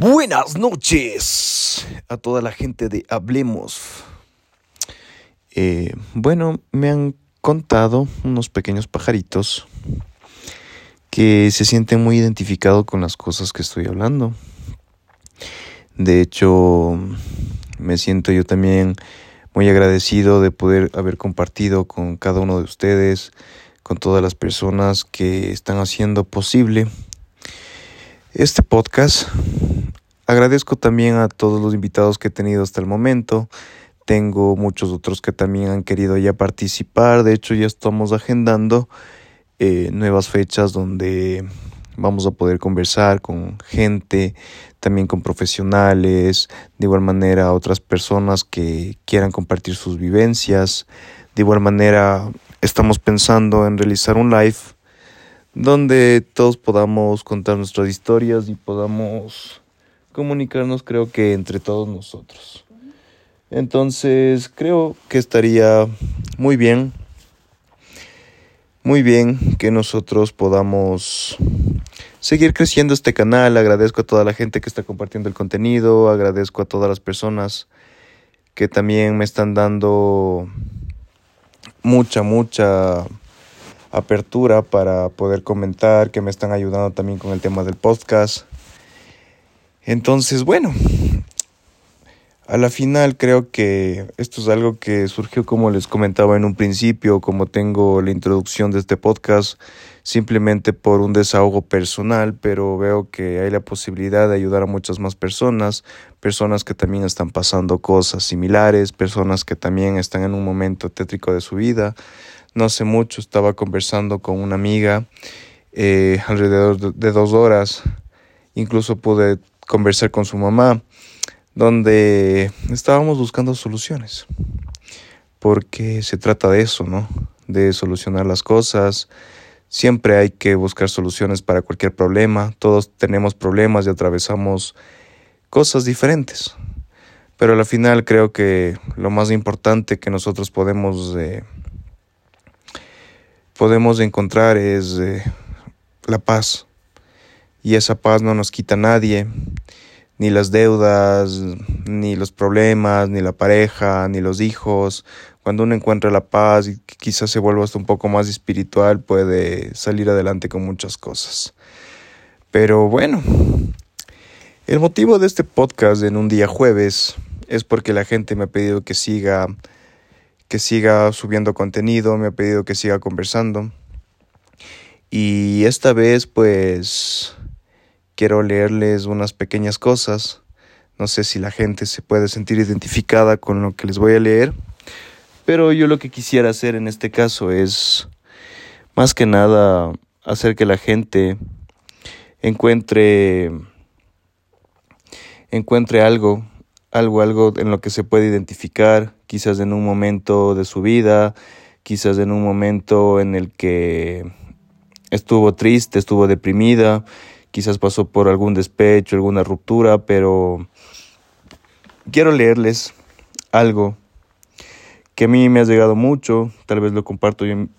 Buenas noches a toda la gente de Hablemos. Eh, bueno, me han contado unos pequeños pajaritos que se sienten muy identificados con las cosas que estoy hablando. De hecho, me siento yo también muy agradecido de poder haber compartido con cada uno de ustedes, con todas las personas que están haciendo posible este podcast. Agradezco también a todos los invitados que he tenido hasta el momento. Tengo muchos otros que también han querido ya participar. De hecho, ya estamos agendando eh, nuevas fechas donde vamos a poder conversar con gente, también con profesionales, de igual manera otras personas que quieran compartir sus vivencias. De igual manera, estamos pensando en realizar un live donde todos podamos contar nuestras historias y podamos comunicarnos creo que entre todos nosotros. Entonces creo que estaría muy bien, muy bien que nosotros podamos seguir creciendo este canal. Agradezco a toda la gente que está compartiendo el contenido, agradezco a todas las personas que también me están dando mucha, mucha apertura para poder comentar, que me están ayudando también con el tema del podcast. Entonces, bueno, a la final creo que esto es algo que surgió como les comentaba en un principio, como tengo la introducción de este podcast, simplemente por un desahogo personal, pero veo que hay la posibilidad de ayudar a muchas más personas, personas que también están pasando cosas similares, personas que también están en un momento tétrico de su vida. No hace mucho estaba conversando con una amiga eh, alrededor de dos horas. Incluso pude conversar con su mamá, donde estábamos buscando soluciones. Porque se trata de eso, ¿no? De solucionar las cosas. Siempre hay que buscar soluciones para cualquier problema. Todos tenemos problemas y atravesamos cosas diferentes. Pero al final creo que lo más importante que nosotros podemos eh, podemos encontrar es eh, la paz. Y esa paz no nos quita nadie, ni las deudas, ni los problemas, ni la pareja, ni los hijos. Cuando uno encuentra la paz y quizás se vuelva hasta un poco más espiritual, puede salir adelante con muchas cosas. Pero bueno, el motivo de este podcast en un día jueves es porque la gente me ha pedido que siga que siga subiendo contenido, me ha pedido que siga conversando. Y esta vez pues quiero leerles unas pequeñas cosas. No sé si la gente se puede sentir identificada con lo que les voy a leer. Pero yo lo que quisiera hacer en este caso es más que nada hacer que la gente encuentre encuentre algo algo, algo en lo que se puede identificar, quizás en un momento de su vida, quizás en un momento en el que estuvo triste, estuvo deprimida, quizás pasó por algún despecho, alguna ruptura, pero quiero leerles algo que a mí me ha llegado mucho, tal vez lo comparto yo en,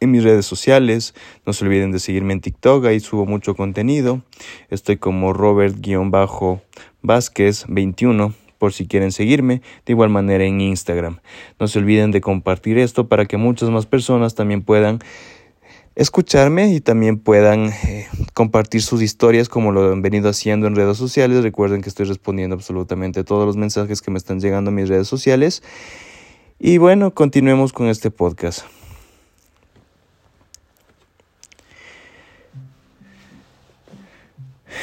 mis redes sociales, no se olviden de seguirme en TikTok, ahí subo mucho contenido, estoy como Robert-Vázquez21 por si quieren seguirme, de igual manera en Instagram. No se olviden de compartir esto para que muchas más personas también puedan escucharme y también puedan eh, compartir sus historias como lo han venido haciendo en redes sociales. Recuerden que estoy respondiendo absolutamente todos los mensajes que me están llegando a mis redes sociales. Y bueno, continuemos con este podcast.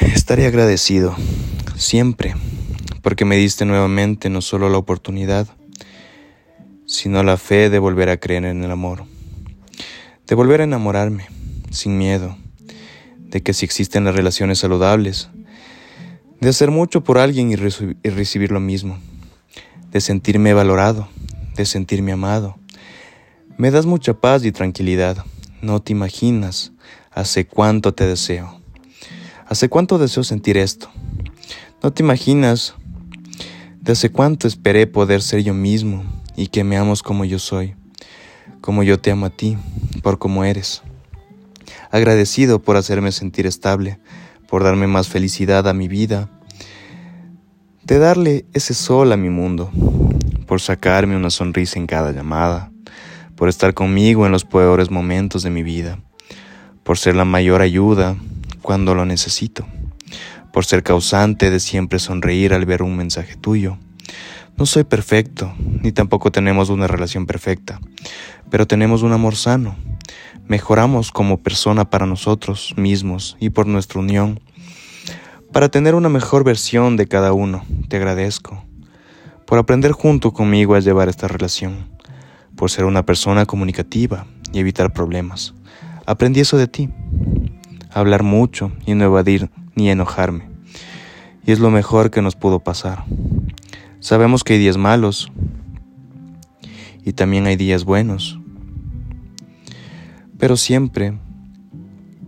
Estaré agradecido siempre porque me diste nuevamente no solo la oportunidad, sino la fe de volver a creer en el amor, de volver a enamorarme sin miedo, de que si existen las relaciones saludables, de hacer mucho por alguien y, recibir lo mismo, de sentirme valorado, de sentirme amado. Me das mucha paz y tranquilidad, no te imaginas hace cuánto te deseo. Hace cuánto deseo sentir esto. No te imaginas de hace cuánto esperé poder ser yo mismo y que me amos como yo soy, como yo te amo a ti, por como eres. Agradecido por hacerme sentir estable, por darme más felicidad a mi vida, de darle ese sol a mi mundo, por sacarme una sonrisa en cada llamada, por estar conmigo en los peores momentos de mi vida, por ser la mayor ayuda cuando lo necesito, por ser causante de siempre sonreír al ver un mensaje tuyo. No soy perfecto, ni tampoco tenemos una relación perfecta, pero tenemos un amor sano. Mejoramos como persona para nosotros mismos y por nuestra unión. Para tener una mejor versión de cada uno, te agradezco. Por aprender junto conmigo a llevar esta relación. Por ser una persona comunicativa y evitar problemas. Aprendí eso de ti. Hablar mucho y no evadir ni enojarme. Y es lo mejor que nos pudo pasar. Sabemos que hay días malos y también hay días buenos, pero siempre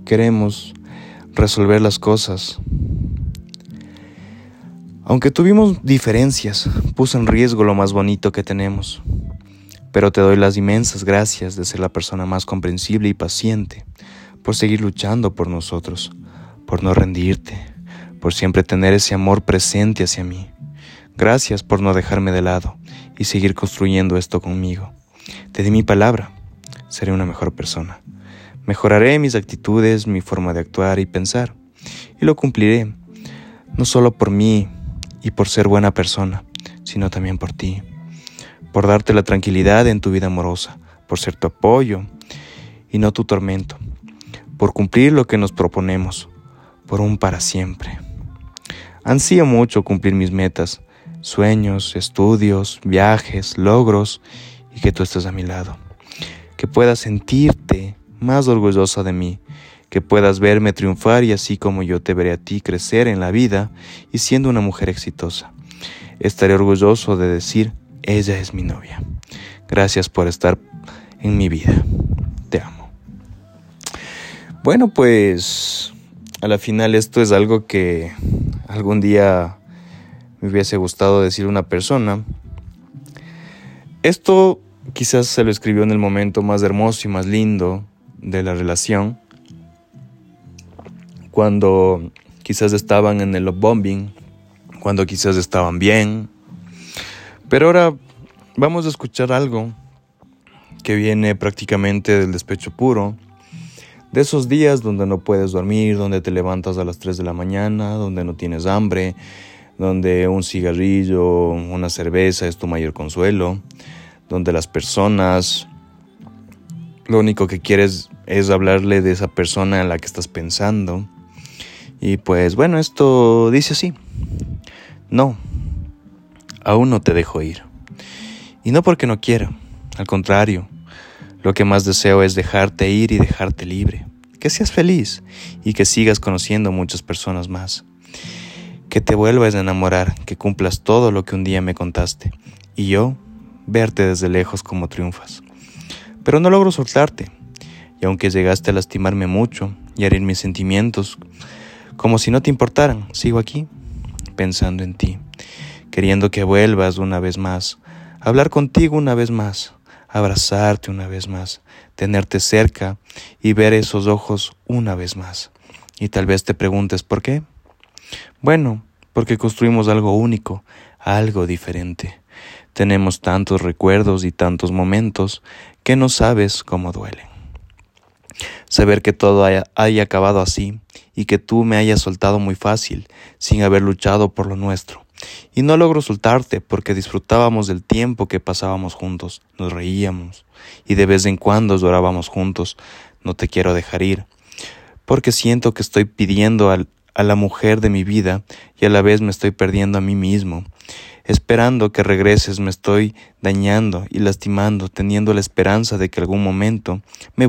queremos resolver las cosas. Aunque tuvimos diferencias, puso en riesgo lo más bonito que tenemos, pero te doy las inmensas gracias de ser la persona más comprensible y paciente, por seguir luchando por nosotros, por no rendirte, por siempre tener ese amor presente hacia mí. Gracias por no dejarme de lado y seguir construyendo esto conmigo. Te di mi palabra, seré una mejor persona. Mejoraré mis actitudes, mi forma de actuar y pensar, y lo cumpliré, no solo por mí y por ser buena persona, sino también por ti, por darte la tranquilidad en tu vida amorosa, por ser tu apoyo y no tu tormento, por cumplir lo que nos proponemos, por un para siempre. Ansío mucho cumplir mis metas, sueños, estudios, viajes, logros y que tú estés a mi lado. Que puedas sentirte más orgullosa de mí, que puedas verme triunfar y así como yo te veré a ti crecer en la vida y siendo una mujer exitosa. Estaré orgulloso de decir, ella es mi novia. Gracias por estar en mi vida. Te amo. Bueno, pues a la final esto es algo que algún día me hubiese gustado decir una persona. Esto quizás se lo escribió en el momento más hermoso y más lindo de la relación, cuando quizás estaban en el love bombing, cuando quizás estaban bien. Pero ahora vamos a escuchar algo que viene prácticamente del despecho puro, de esos días donde no puedes dormir, donde te levantas a las 3 de la mañana, donde no tienes hambre, donde un cigarrillo, una cerveza es tu mayor consuelo, donde las personas, lo único que quieres es hablarle de esa persona en la que estás pensando. Y pues bueno, esto dice así, no, aún no te dejo ir. Y no porque no quiero, al contrario, lo que más deseo es dejarte ir y dejarte libre, que seas feliz y que sigas conociendo muchas personas más que te vuelvas a enamorar, que cumplas todo lo que un día me contaste, y yo verte desde lejos como triunfas. Pero no logro soltarte, y aunque llegaste a lastimarme mucho y herir mis sentimientos, como si no te importaran, sigo aquí, pensando en ti, queriendo que vuelvas una vez más, hablar contigo una vez más, abrazarte una vez más, tenerte cerca y ver esos ojos una vez más. Y tal vez te preguntes por qué. Bueno, porque construimos algo único, algo diferente. Tenemos tantos recuerdos y tantos momentos que no sabes cómo duelen. Saber que todo haya, acabado así y que tú me hayas soltado muy fácil, sin haber luchado por lo nuestro. Y no logro soltarte porque disfrutábamos del tiempo que pasábamos juntos, nos reíamos y de vez en cuando llorábamos juntos. No te quiero dejar ir, porque siento que estoy pidiendo al, a la mujer de mi vida y a la vez me estoy perdiendo a mí mismo. Esperando que regreses me estoy dañando y lastimando, teniendo la esperanza de que algún momento me,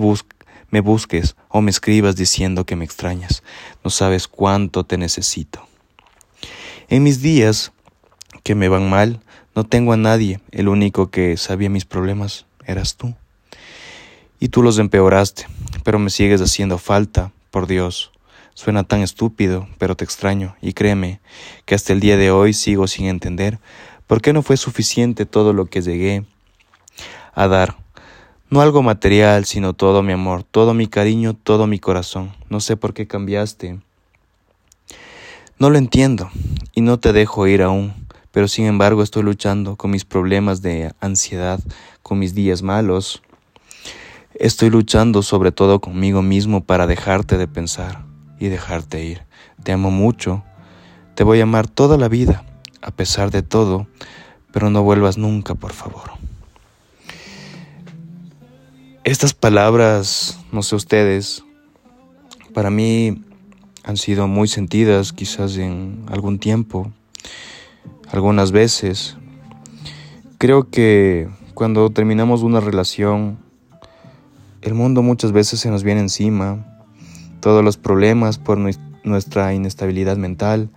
me busques o me escribas diciendo que me extrañas. No sabes cuánto te necesito. En mis días que me van mal, no tengo a nadie, el único que sabía mis problemas eras tú. Y tú los empeoraste, pero me sigues haciendo falta, por Dios. Suena tan estúpido, pero te extraño, y créeme que hasta el día de hoy sigo sin entender por qué no fue suficiente todo lo que llegué a dar. No algo material, sino todo mi amor, todo mi cariño, todo mi corazón. No sé por qué cambiaste. No lo entiendo y no te dejo ir aún, pero sin embargo estoy luchando con mis problemas de ansiedad, con mis días malos. Estoy luchando sobre todo conmigo mismo para dejarte de pensar y dejarte ir. Te amo mucho, te voy a amar toda la vida, a pesar de todo, pero no vuelvas nunca, por favor. Estas palabras, no sé ustedes, para mí han sido muy sentidas quizás en algún tiempo, algunas veces. Creo que cuando terminamos una relación, el mundo muchas veces se nos viene encima, todos los problemas por nuestra inestabilidad mental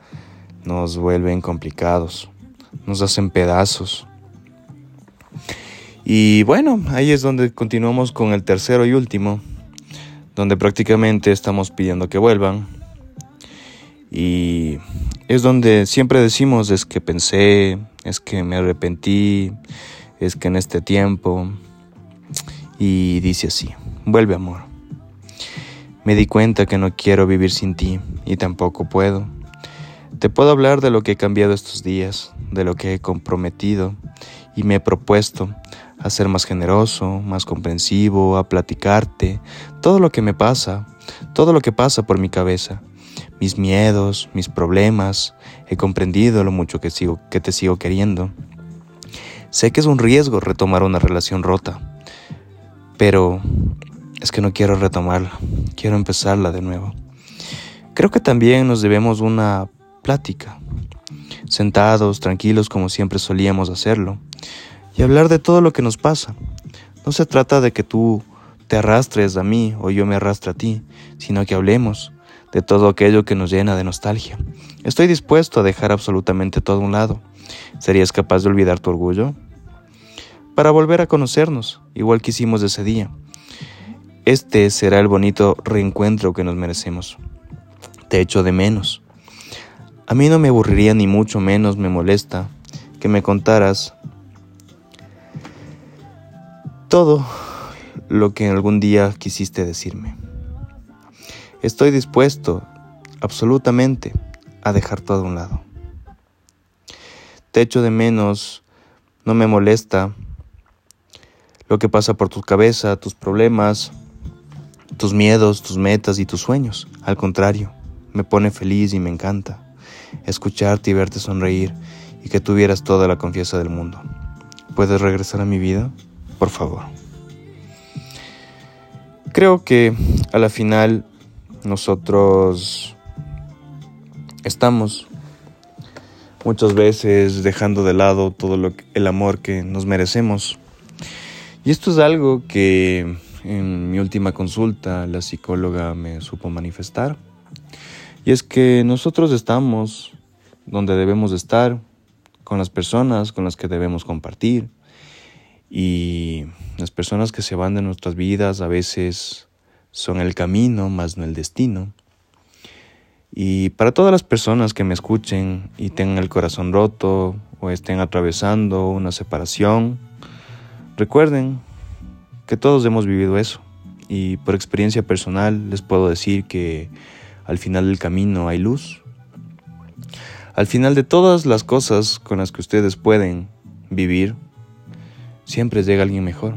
nos vuelven complicados, nos hacen pedazos. Y bueno, ahí es donde continuamos con el tercero y último, donde prácticamente estamos pidiendo que vuelvan y es donde siempre decimos es que pensé, es que me arrepentí, es que en este tiempo. Y dice así, vuelve amor. Me di cuenta que no quiero vivir sin ti y tampoco puedo. Te puedo hablar de lo que he cambiado estos días, de lo que he comprometido y me he propuesto a ser más generoso, más comprensivo, a platicarte, todo lo que me pasa, todo lo que pasa por mi cabeza mis miedos, mis problemas, he comprendido lo mucho que, sigo, que te sigo queriendo. Sé que es un riesgo retomar una relación rota, pero es que no quiero retomarla, quiero empezarla de nuevo. Creo que también nos debemos una plática, sentados, tranquilos como siempre solíamos hacerlo, y hablar de todo lo que nos pasa. No se trata de que tú te arrastres a mí o yo me arrastre a ti, sino que hablemos, de todo aquello que nos llena de nostalgia. Estoy dispuesto a dejar absolutamente todo a un lado. ¿Serías capaz de olvidar tu orgullo? Para volver a conocernos, igual que hicimos ese día. Este será el bonito reencuentro que nos merecemos. Te echo de menos. A mí no me aburriría ni mucho menos me molesta que me contaras todo lo que algún día quisiste decirme. Estoy dispuesto, absolutamente, a dejar todo a un lado. Te echo de menos, no me molesta lo que pasa por tu cabeza, tus problemas, tus miedos, tus metas y tus sueños. Al contrario, me pone feliz y me encanta escucharte y verte sonreír y que tuvieras toda la confianza del mundo. ¿Puedes regresar a mi vida? Por favor. Creo que a la final nosotros estamos muchas veces dejando de lado todo lo el amor que nos merecemos. Y esto es algo que en mi última consulta la psicóloga me supo manifestar. Y es que nosotros estamos donde debemos estar, con las personas con las que debemos compartir. Y las personas que se van de nuestras vidas a veces son el camino, más no el destino. Y para todas las personas que me escuchen y tengan el corazón roto o estén atravesando una separación, recuerden que todos hemos vivido eso. Y por experiencia personal les puedo decir que al final del camino hay luz. Al final de todas las cosas con las que ustedes pueden vivir, siempre llega alguien mejor.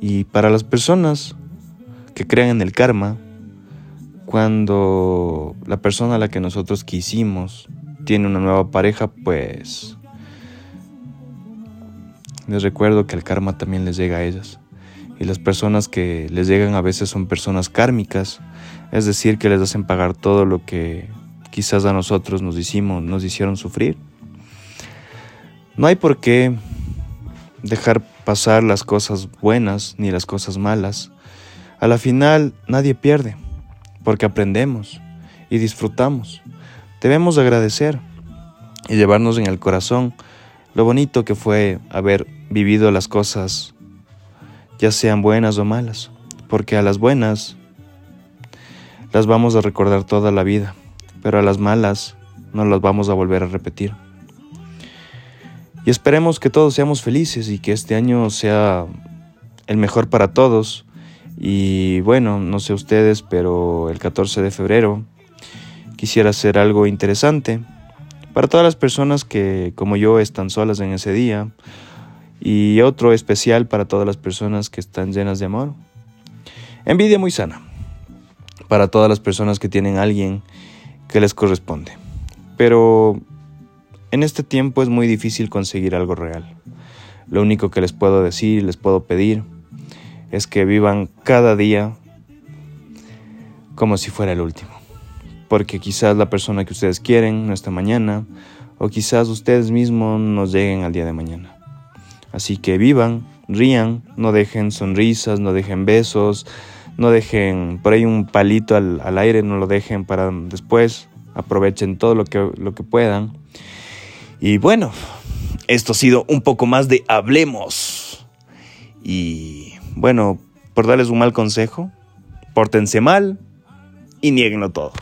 Y para las personas que crean en el karma, cuando la persona a la que nosotros quisimos tiene una nueva pareja, pues les recuerdo que el karma también les llega a ellas. Y las personas que les llegan a veces son personas kármicas, es decir, que les hacen pagar todo lo que quizás a nosotros nos hicimos, nos hicieron sufrir. No hay por qué dejar pasar las cosas buenas ni las cosas malas a la final nadie pierde, porque aprendemos y disfrutamos. Debemos agradecer y llevarnos en el corazón lo bonito que fue haber vivido las cosas, ya sean buenas o malas, porque a las buenas las vamos a recordar toda la vida, pero a las malas no las vamos a volver a repetir. Y esperemos que todos seamos felices y que este año sea el mejor para todos y bueno, no sé ustedes, pero el 14 de febrero quisiera hacer algo interesante para todas las personas que, como yo, están solas en ese día y otro especial para todas las personas que están llenas de amor. Envidia muy sana para todas las personas que tienen a alguien que les corresponde. Pero en este tiempo es muy difícil conseguir algo real. Lo único que les puedo decir, les puedo pedir, es que vivan cada día como si fuera el último. Porque quizás la persona que ustedes quieren no está mañana, o quizás ustedes mismos nos lleguen al día de mañana. Así que vivan, rían, no dejen sonrisas, no dejen besos, no dejen por ahí un palito al, al aire, no lo dejen para después, aprovechen todo lo que, lo que puedan. Y bueno, esto ha sido un poco más de Hablemos. Y bueno, por darles un mal consejo, pórtense mal y nieguenlo todo.